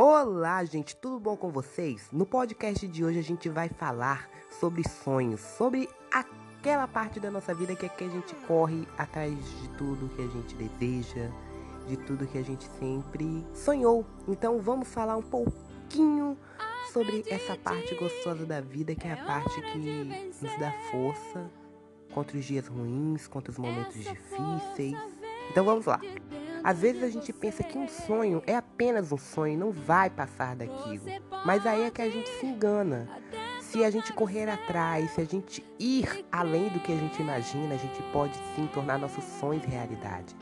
Olá, gente, tudo bom com vocês? No podcast de hoje a gente vai falar sobre sonhos, sobre aquela parte da nossa vida que é que a gente corre atrás de tudo que a gente deseja, de tudo que a gente sempre sonhou. Então vamos falar um pouquinho sobre essa parte gostosa da vida, que é a parte que nos dá força contra os dias ruins, contra os momentos difíceis. Então vamos lá. Às vezes a gente pensa que um sonho é apenas um sonho, não vai passar daquilo. Mas aí é que a gente se engana. Se a gente correr atrás, se a gente ir além do que a gente imagina, a gente pode sim tornar nossos sonhos realidade.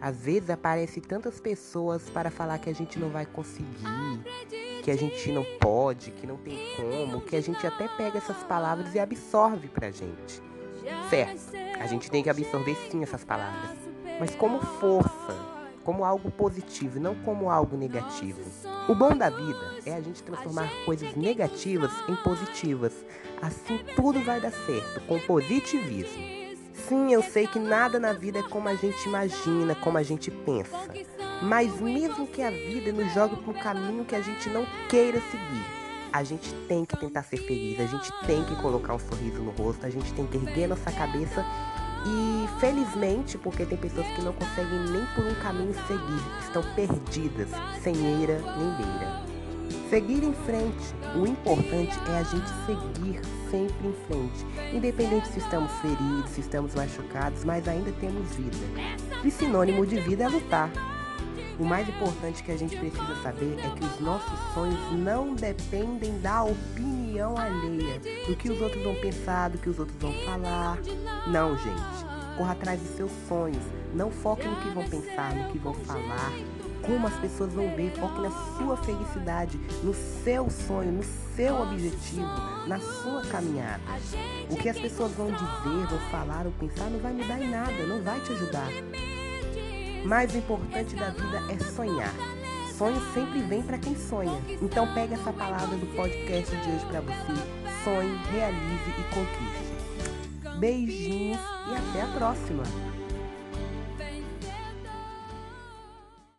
Às vezes aparecem tantas pessoas para falar que a gente não vai conseguir, que a gente não pode, que não tem como, que a gente até pega essas palavras e absorve pra gente. Certo, a gente tem que absorver sim essas palavras, mas como força, como algo positivo, não como algo negativo. O bom da vida é a gente transformar coisas negativas em positivas. Assim tudo vai dar certo, com positivismo. Sim, eu sei que nada na vida é como a gente imagina, como a gente pensa. Mas mesmo que a vida nos jogue para um caminho que a gente não queira seguir, a gente tem que tentar ser feliz, a gente tem que colocar um sorriso no rosto, a gente tem que erguer nossa cabeça e felizmente, porque tem pessoas que não conseguem nem por um caminho seguir, estão perdidas, sem eira nem beira. Seguir em frente. O importante é a gente seguir sempre em frente. Independente se estamos feridos, se estamos machucados, mas ainda temos vida. E sinônimo de vida é lutar. O mais importante que a gente precisa saber é que os nossos sonhos não dependem da opinião alheia, do que os outros vão pensar, do que os outros vão falar. Não, gente. Corra atrás dos seus sonhos. Não foque no que vão pensar, no que vão falar como as pessoas vão ver, foque na sua felicidade, no seu sonho, no seu objetivo, na sua caminhada. O que as pessoas vão dizer, vão falar ou pensar não vai mudar em nada, não vai te ajudar. Mais importante da vida é sonhar. Sonho sempre vem para quem sonha. Então pegue essa palavra do podcast de hoje para você. Sonhe, realize e conquiste. Beijinhos e até a próxima.